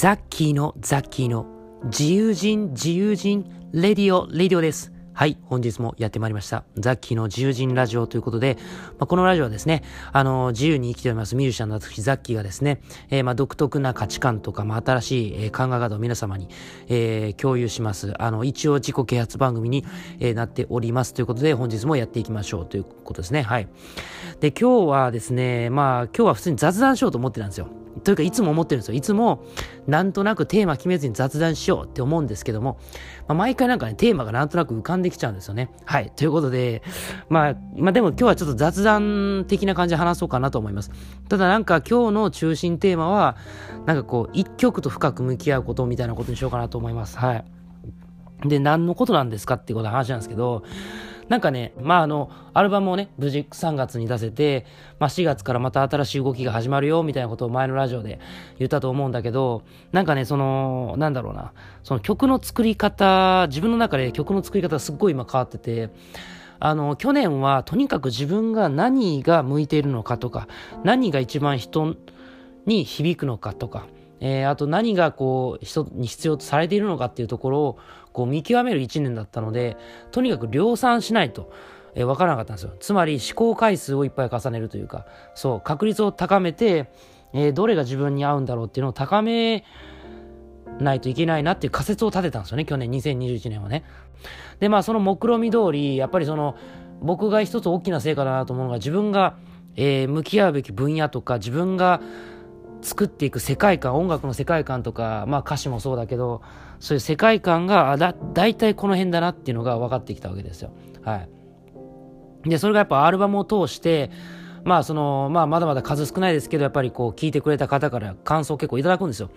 ザッキーのザッキーの自由人自由人レディオレディオです。はい、本日もやってまいりました。ザッキーの自由人ラジオということで、まあ、このラジオはですね、あの、自由に生きておりますミュージシャンの私、ザッキーがですね、えー、まあ、独特な価値観とか、まあ、新しい、え、考え方を皆様に、えー、共有します。あの、一応自己啓発番組に、えー、なっておりますということで、本日もやっていきましょうということですね。はい。で、今日はですね、まあ、今日は普通に雑談しようと思ってたんですよ。というかいつも思ってるんですよ。いつもなんとなくテーマ決めずに雑談しようって思うんですけども、まあ、毎回なんかね、テーマがなんとなく浮かんできちゃうんですよね。はい。ということで、まあ、まあでも今日はちょっと雑談的な感じで話そうかなと思います。ただなんか今日の中心テーマは、なんかこう、一曲と深く向き合うことみたいなことにしようかなと思います。はい。で、何のことなんですかっていうことの話なんですけど、なんかね、まああの、アルバムをね、無事3月に出せて、まあ4月からまた新しい動きが始まるよ、みたいなことを前のラジオで言ったと思うんだけど、なんかね、その、なんだろうな、その曲の作り方、自分の中で曲の作り方がすっごい今変わってて、あの、去年はとにかく自分が何が向いているのかとか、何が一番人に響くのかとか、えー、あと何がこう人に必要とされているのかっていうところをこう見極める1年だったのでとにかく量産しないと、えー、分からなかったんですよ。つまり試行回数をいっぱい重ねるというかそう確率を高めて、えー、どれが自分に合うんだろうっていうのを高めないといけないなっていう仮説を立てたんですよね去年2021年はね。でまあその目論見通りやっぱりその僕が一つ大きな成果だなと思うのが自分が、えー、向き合うべき分野とか自分が作っていく世界観音楽の世界観とか、まあ、歌詞もそうだけどそういう世界観がだ大体この辺だなっていうのが分かってきたわけですよ。はい、でそれがやっぱアルバムを通してまあそのまあまだまだ数少ないですけどやっぱりこう聞いてくれた方から感想を結構いただくんですよ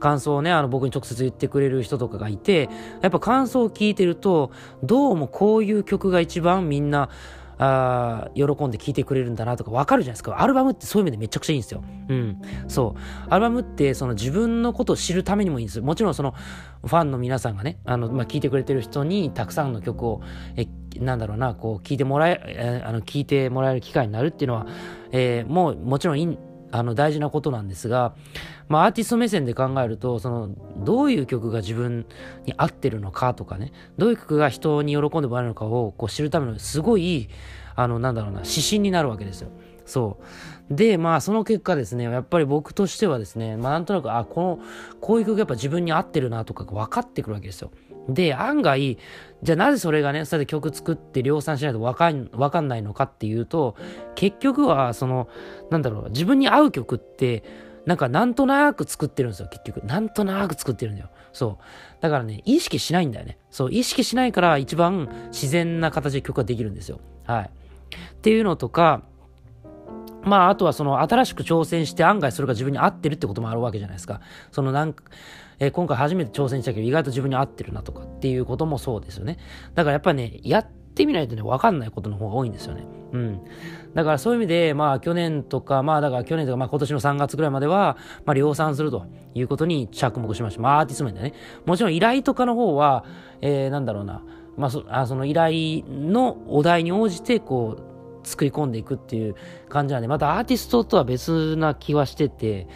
感想をねあの僕に直接言ってくれる人とかがいてやっぱ感想を聞いてるとどうもこういう曲が一番みんなあ喜んで聴いてくれるんだなとかわかるじゃないですか。アルバムってそういう意味でめちゃくちゃいいんですよ。うん。そう。アルバムってその自分のことを知るためにもいいんですよ。もちろんそのファンの皆さんがね、あの、まあ、聴いてくれてる人にたくさんの曲を、え、なんだろうな、こう、聴いてもらえ、えあの、聴いてもらえる機会になるっていうのは、えー、もうもちろんいい、あの大事なことなんですが、まあ、アーティスト目線で考えるとそのどういう曲が自分に合ってるのかとかねどういう曲が人に喜んでもらえるのかをこう知るためのすごいあのなんだろうな指針になるわけですよ。そうでまあその結果ですねやっぱり僕としてはですね、まあ、なんとなくあこのこういう曲やっぱ自分に合ってるなとか分かってくるわけですよ。で、案外、じゃあなぜそれがね、それで曲作って量産しないとわかんわかんないのかっていうと、結局は、その、なんだろう、自分に合う曲って、なんかなんとなく作ってるんですよ、結局。なんとなく作ってるんだよ。そう。だからね、意識しないんだよね。そう、意識しないから一番自然な形で曲ができるんですよ。はい。っていうのとか、まあ、あとはその新しく挑戦して案外それが自分に合ってるってこともあるわけじゃないですか。そのなんか、えー、今回初めて挑戦したけど意外と自分に合ってるなとかっていうこともそうですよね。だからやっぱね、やってみないとね、わかんないことの方が多いんですよね。うん。だからそういう意味で、まあ去年とか、まあだから去年とか、まあ今年の3月ぐらいまでは、まあ量産するということに着目しました。まあアーティスト面でね。もちろん依頼とかの方は、えー、なんだろうな、まあそあその依頼のお題に応じて、こう、作り込んでいくっていう感じなんで、またアーティストとは別な気はしてて、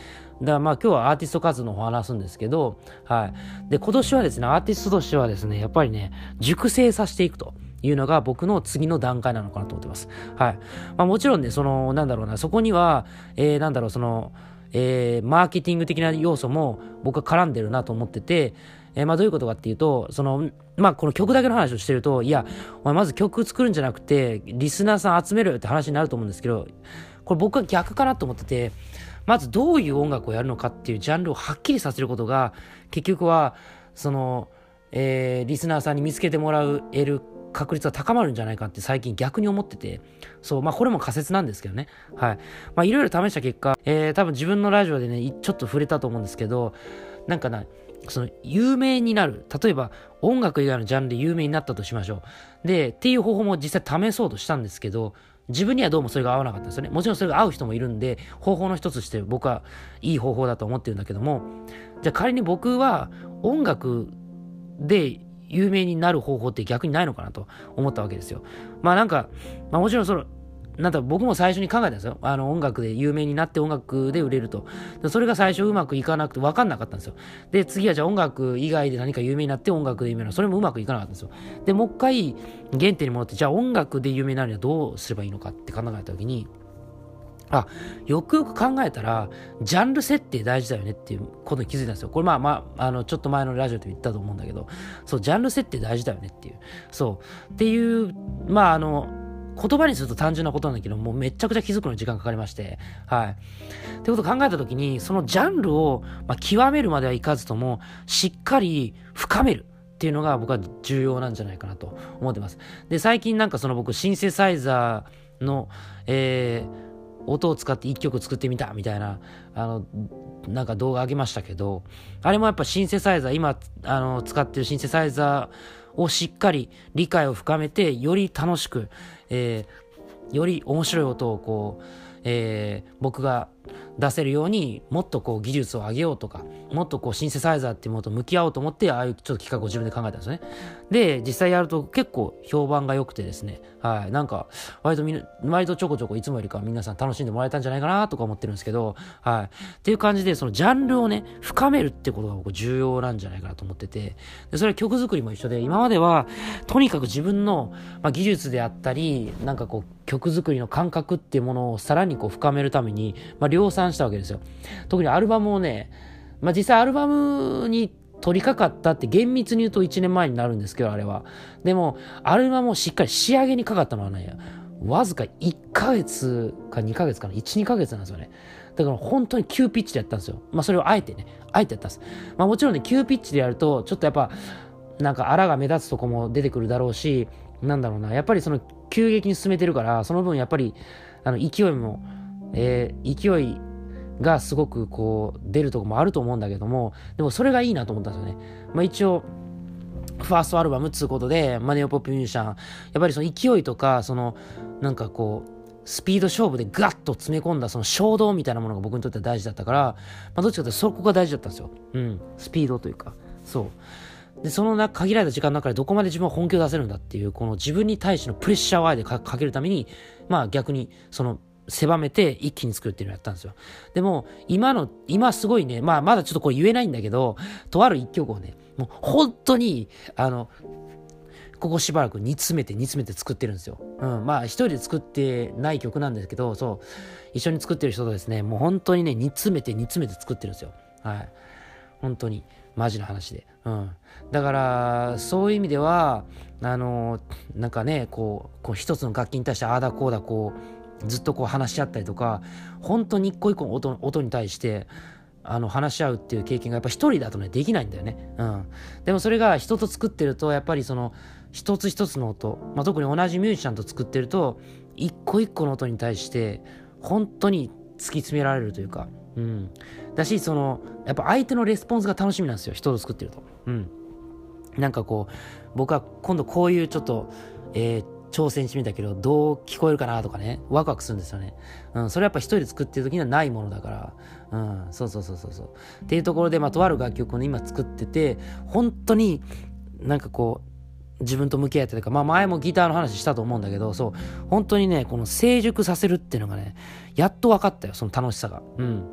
だからまあ今日はアーティスト活動の方を話すんですけど、はい。で、今年はですね、アーティストとしてはですね、やっぱりね、熟成させていくと。いうのが僕の次の段階なのかなと思ってます。はい。まあもちろんね、その、なんだろうな、そこには、えー、なんだろう、その、えー、マーケティング的な要素も僕は絡んでるなと思ってて、えー、まあどういうことかっていうと、その、まあこの曲だけの話をしてると、いや、お前まず曲作るんじゃなくて、リスナーさん集めるって話になると思うんですけど、これ僕は逆かなと思ってて、まずどういう音楽をやるのかっていうジャンルをはっきりさせることが、結局は、その、えー、リスナーさんに見つけてもらえる確率が高まるんじゃないかって最近逆に思ってて、そう、まあこれも仮説なんですけどね。はい。まあいろいろ試した結果、えー、多分自分のラジオでね、ちょっと触れたと思うんですけど、なんかな、その有名になる。例えば音楽以外のジャンルで有名になったとしましょう。で、っていう方法も実際試そうとしたんですけど、自分にはどうもそれが合わなかったんですよね。もちろんそれが合う人もいるんで、方法の一つとして僕はいい方法だと思ってるんだけども、じゃあ仮に僕は音楽で有名になる方法って逆にないのかなと思ったわけですよ。まあなんか、まあもちろんその、なんだ僕も最初に考えたんですよ。あの音楽で有名になって音楽で売れると。それが最初うまくいかなくて分かんなかったんですよ。で、次はじゃあ音楽以外で何か有名になって音楽で有名なそれもうまくいかなかったんですよ。で、もう一回原点に戻って、じゃあ音楽で有名になるにはどうすればいいのかって考えた時に、あ、よくよく考えたら、ジャンル設定大事だよねっていうことに気づいたんですよ。これまあまあ、あの、ちょっと前のラジオで言ったと思うんだけど、そう、ジャンル設定大事だよねっていう。そう。っていう、まああの、言葉にすると単純なことなんだけど、もうめちゃくちゃ気づくのに時間かかりまして、はい。ってことを考えたときに、そのジャンルを、まあ、極めるまではいかずとも、しっかり深める。っていうのが僕は重要なんじゃないかなと思ってます。で、最近なんかその僕、シンセサイザーの、えー、音を使って一曲作ってみたみたいな、あの、なんか動画上げましたけど、あれもやっぱシンセサイザー、今、あの、使ってるシンセサイザーをしっかり理解を深めて、より楽しく、えー、より面白い音をこう、えー、僕が出せるようにもっとこう技術を上げようとかもっとこうシンセサイザーっていうものと向き合おうと思ってああいうちょっと企画を自分で考えたんですよね。で実際やると結構評判が良くてですね。はい。なんか割とみ割とちょこちょこいつもよりか皆さん楽しんでもらえたんじゃないかなとか思ってるんですけどはい。っていう感じでそのジャンルをね深めるってことが僕重要なんじゃないかなと思ってて。でそれは曲作りも一緒で今まではとにかく自分の、まあ、技術であったりなんかこう曲作りの感覚っていうものをさらにこう深めるために、まあ、量産したわけですよ。特にアルバムをね、まあ、実際アルバムに取り掛かったって厳密に言うと1年前になるんですけど、あれは。でも、アルバムをしっかり仕上げにかかったのはね、わずか1ヶ月か2ヶ月かな、1、2ヶ月なんですよね。だから本当に急ピッチでやったんですよ。まあそれをあえてね、あえてやったんです。まあもちろんね、急ピッチでやると、ちょっとやっぱ、なんか荒が目立つとこも出てくるだろうし、なんだろうな、やっぱりその急激に進めてるから、その分やっぱり、あの、勢いも、えー、勢いがすごくこう、出るとこもあると思うんだけども、でもそれがいいなと思ったんですよね。まあ一応、ファーストアルバムっつうことで、マネオポップミュージシャン、やっぱりその勢いとか、その、なんかこう、スピード勝負でガッと詰め込んだその衝動みたいなものが僕にとっては大事だったから、まあ、どっちかというとそこが大事だったんですよ。うん。スピードというか。そう。で、その限られた時間の中でどこまで自分は本気を出せるんだっていう、この自分に対してのプレッシャーをあえてかけるために、まあ逆に、その、狭めて一気に作るっていうのをやったんですよ。でも、今の、今すごいね、まあまだちょっとこれ言えないんだけど、とある一曲をね、もう本当に、あの、ここしばらく煮詰めて煮詰めて作ってるんですよ。うん。まあ一人で作ってない曲なんですけど、そう、一緒に作ってる人とですね、もう本当にね、煮詰めて煮詰めて作ってるんですよ。はい。本当に。マジな話で。うん。だから、そういう意味では、あの、なんかね、こう、こう一つの楽器に対してああだこうだこう、ずっとこう話し合ったりとか、本当に一個一個の音音に対して、あの話し合うっていう経験がやっぱ一人だとねできないんだよね。うん。でもそれが人と作ってるとやっぱりその一つ一つの音、まあ、特に同じミュージシャンと作ってると一個一個の音に対して本当に突き詰められるというか、うん。だし、その、やっぱ相手のレスポンスが楽しみなんですよ。人と作ってると。うん。なんかこう、僕は今度こういうちょっと、えー、挑戦してみたけど、どう聞こえるかなとかね、ワクワクするんですよね。うん、それやっぱ一人で作ってる時にはないものだから、うん、そうそうそうそうそう。っていうところで、まあ、とある楽曲をね、今作ってて、本当になんかこう、自分と向き合ってとか、まあ前もギターの話したと思うんだけど、そう、本当にね、この成熟させるっていうのがね、やっと分かったよ、その楽しさが。うん。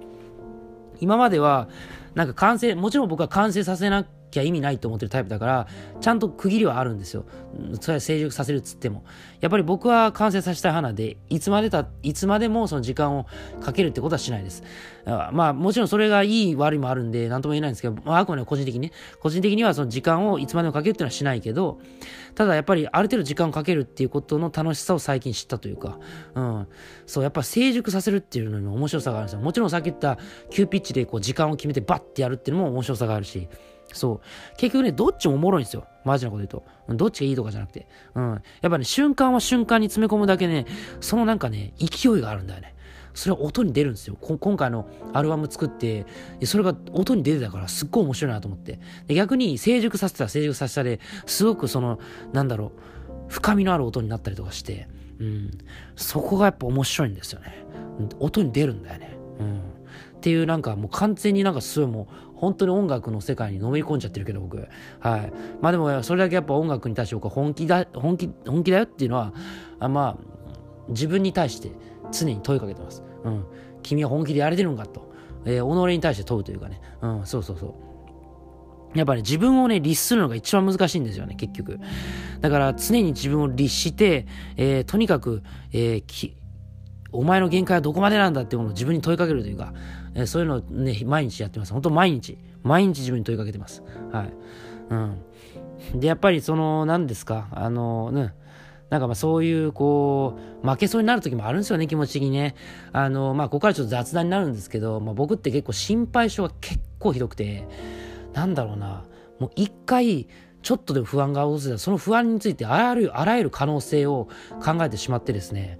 今までは、なんか完成、もちろん僕は完成させなきゃ意味ないと思ってるタイプだから、ちゃんと区切りはあるんですよ。それは成熟させるっつっても。やっぱり僕は完成させたい派で、いつまでた、いつまでもその時間をかけるってことはしないです。まあ、もちろんそれがいい悪いもあるんで、なんとも言えないんですけど、まあ、あくまで個人的にね、個人的にはその時間をいつまでもかけるっていうのはしないけど、ただやっぱりある程度時間をかけるっていうことの楽しさを最近知ったというか、うん。そう、やっぱ成熟させるっていうのに面白さがあるんですよ。もちろんさっき言った急ピッチでこう時間を決めてバッてやるっていうのも面白さがあるし、そう。結局ね、どっちもおもろいんですよ。マジなこと言うと。どっちがいいとかじゃなくて。うん。やっぱね、瞬間は瞬間に詰め込むだけね、そのなんかね、勢いがあるんだよね。それは音に出るんですよ。今回のアルバム作って、それが音に出てたからすっごい面白いなと思って。で逆に成熟させたら成熟させたで、すごくその、なんだろう、深みのある音になったりとかして、うん。そこがやっぱ面白いんですよね。音に出るんだよね。うん。っていうなんかもう完全になんかすごいもう本当に音楽の世界にのめり込んじゃってるけど僕はいまあでもそれだけやっぱ音楽に対して僕は本気だ本気本気だよっていうのはあまあ自分に対して常に問いかけてます。うん。君は本気でやれてるんかと。えー、己に対して問うというかね。うん、そうそうそう。やっぱ、ね、自分をね、律するのが一番難しいんですよね、結局。だから常に自分を律して、えー、とにかく、えー、き、お前の限界はどこまでなんだっていうものを自分に問いかけるというか、え、そういうのをね、毎日やってます。本当毎日、毎日自分に問いかけてます。はい。うん。で、やっぱりその、何ですか、あの、ね、なんかまあそういうこう、負けそうになる時もあるんですよね、気持ち的にね。あの、まあここからちょっと雑談になるんですけど、まあ僕って結構心配性が結構ひどくて、なんだろうな、もう一回、ちょっとでも不安が訪れた、その不安についてあらゆる、あらゆる可能性を考えてしまってですね、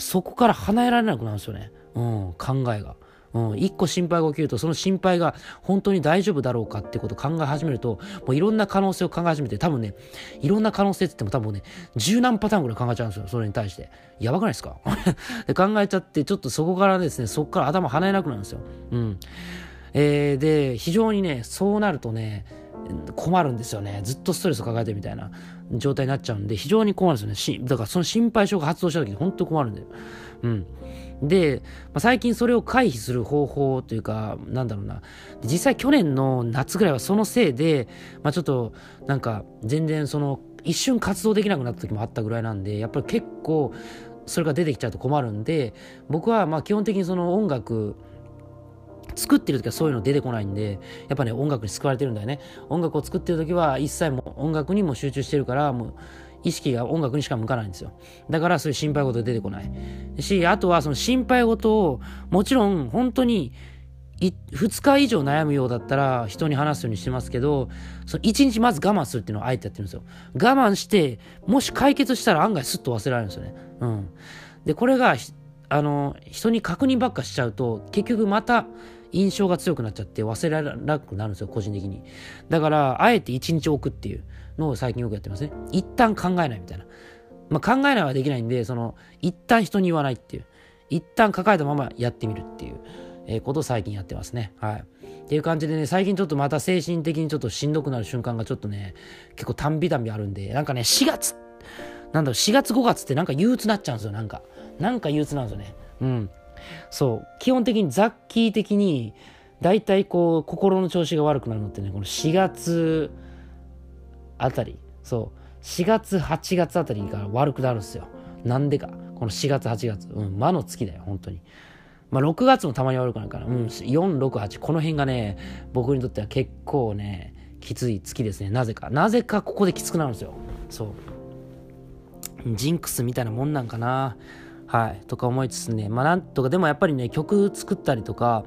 そこから離れられなくなるんですよね。うん、考えが。うん、一個心配が起きると、その心配が本当に大丈夫だろうかってことを考え始めると、もういろんな可能性を考え始めて、多分ね、いろんな可能性って言っても多分ね、十何パターンぐらい考えちゃうんですよ、それに対して。やばくないですか？で考えちゃって、ちょっとそこからですね、そこから頭離れなくなるんですよ。うん。えー、で、非常にね、そうなるとね、困るんですよね。ずっとストレスを抱えてみたいな状態になっちゃうんで、非常に困るんですよね。だからその心配性が発動した時に本当困るんだよ。うん。で、まあ、最近それを回避する方法というか、なんだろうな。実際去年の夏ぐらいはそのせいで、まあ、ちょっとなんか全然その一瞬活動できなくなった時もあったぐらいなんで、やっぱり結構それが出てきちゃうと困るんで、僕はまあ基本的にその音楽、作ってる時はそういうの出てこないんで、やっぱね、音楽に救われてるんだよね。音楽を作ってる時は一切も音楽にも集中してるから、もう意識が音楽にしか向かないんですよ。だからそういう心配事出てこない。し、あとはその心配事を、もちろん本当に2日以上悩むようだったら人に話すようにしてますけど、その1日まず我慢するっていうのをあえてやってるんですよ。我慢して、もし解決したら案外スッと忘れられるんですよね。うん。で、これが、あの、人に確認ばっかしちゃうと、結局また印象が強くなっちゃって忘れられなくなるんですよ、個人的に。だから、あえて1日置くっていう。のを最近よくやってますね。一旦考えないみたいな。まあ、考えないはできないんで、その、一旦人に言わないっていう。一旦抱えたままやってみるっていう、えー、ことを最近やってますね。はい。っていう感じでね、最近ちょっとまた精神的にちょっとしんどくなる瞬間がちょっとね、結構たんびたんびあるんで、なんかね、4月、なんだろう、4月5月ってなんか憂鬱なっちゃうんですよ、なんか。なんか憂鬱なんですよね。うん。そう。基本的にザッキー的に、大体こう、心の調子が悪くなるのってね、この4月、あたり、そう、4月、8月あたりが悪くなるんですよ。なんでか。この4月、8月。うん、魔の月だよ、本当に。まあ、6月もたまに悪くなるから、うん、4、6、8、この辺がね、僕にとっては結構ね、きつい月ですね。なぜか。なぜかここできつくなるんですよ。そう。ジンクスみたいなもんなんかな。はい。とか思いつつね。まあなんとか、でもやっぱりね、曲作ったりとか、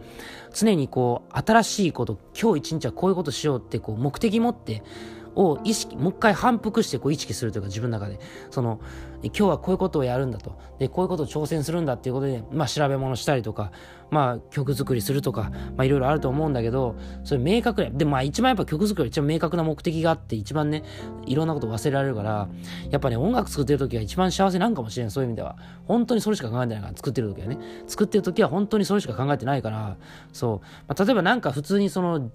常にこう、新しいこと、今日一日はこういうことしようって、こう、目的持って、を意識、もう一回反復してこう意識するというか自分の中で、その、今日はこういうことをやるんだと。で、こういうことを挑戦するんだっていうことで、まあ調べ物したりとか、まあ曲作りするとか、まあいろいろあると思うんだけど、それ明確で、まあ一番やっぱ曲作りは一番明確な目的があって、一番ね、いろんなこと忘れられるから、やっぱね、音楽作ってる時が一番幸せなんかもしれん、そういう意味では。本当にそれしか考えてないから、作ってる時はね。作ってる時は本当にそれしか考えてないから、そう。まあ、例えばなんか普通にその、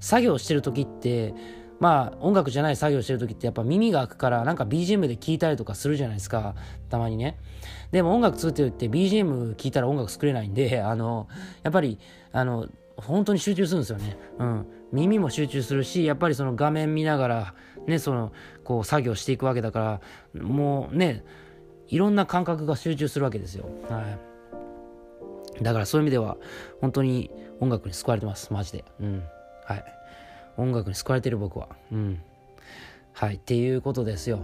作業してる時って、まあ音楽じゃない作業してる時ってやっぱ耳が開くからなんか BGM で聴いたりとかするじゃないですか。たまにね。でも音楽作ってるって BGM 聴いたら音楽作れないんであのやっぱりあの本当に集中するんですよね。うん。耳も集中するしやっぱりその画面見ながらねそのこう作業していくわけだからもうねいろんな感覚が集中するわけですよ。はい。だからそういう意味では本当に音楽に救われてます。マジで。うん。はい。音楽に救われてる僕は。うん。はい。っていうことですよ。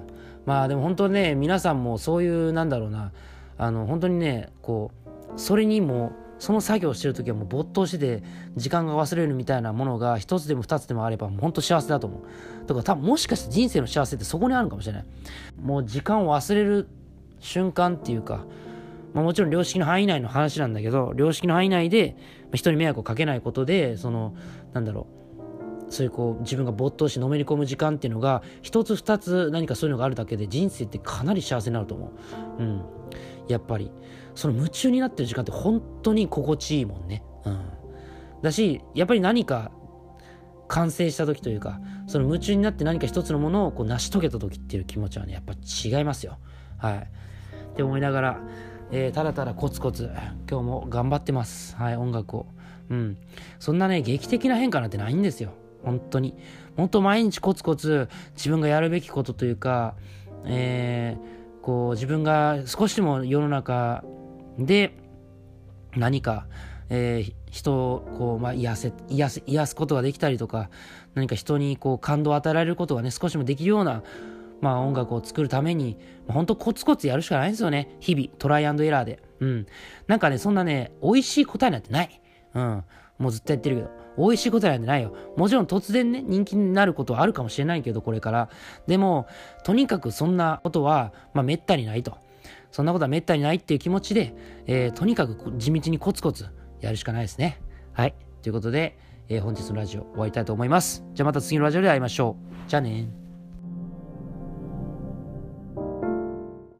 まあでも本当ね、皆さんもそういう、なんだろうな、あの、本当にね、こう、それにも、その作業してる時はもう没頭してて、時間が忘れるみたいなものが一つでも二つでもあれば、本当幸せだと思う。だから多分もしかして人生の幸せってそこにあるかもしれない。もう時間を忘れる瞬間っていうか、まあ、もちろん良識の範囲内の話なんだけど、良識の範囲内で人に迷惑をかけないことで、その、なんだろう、そういうこう自分が没頭してのめり込む時間っていうのが一つ二つ何かそういうのがあるだけで人生ってかなり幸せになると思う。うん。やっぱり。その夢中になってる時間って本当に心地いいもんね。うん。だし、やっぱり何か完成した時というか、その夢中になって何か一つのものをこう成し遂げた時っていう気持ちはね、やっぱ違いますよ。はい。って思いながら、えー、ただただコツコツ、今日も頑張ってます。はい、音楽を。うん。そんなね、劇的な変化なんてないんですよ。本当に。本当毎日コツコツ自分がやるべきことというか、えー、こう自分が少しでも世の中で何か、えー、人をこう、まあ、癒せ癒せ癒すことができたりとか何か人にこう感動を与えられることがね少しでもできるような、まあ、音楽を作るために本当コツコツやるしかないんですよね。日々トライアンドエラーで。うん。なんかねそんなね美味しい答えなんてない。うん。もうずっとやってるけど美味しい答えなんてないよもちろん突然ね人気になることはあるかもしれないけどこれからでもとにかくそんなことはまあめったにないとそんなことはめったにないっていう気持ちで、えー、とにかく地道にコツコツやるしかないですね。はい。ということで、えー、本日のラジオ終わりたいと思います。じゃあまた次のラジオで会いましょう。じゃあね